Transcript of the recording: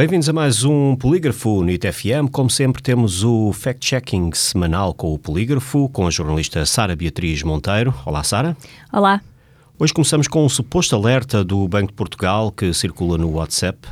Bem-vindos a mais um Polígrafo NIT FM. Como sempre, temos o fact-checking semanal com o Polígrafo, com a jornalista Sara Beatriz Monteiro. Olá, Sara. Olá. Hoje começamos com um suposto alerta do Banco de Portugal que circula no WhatsApp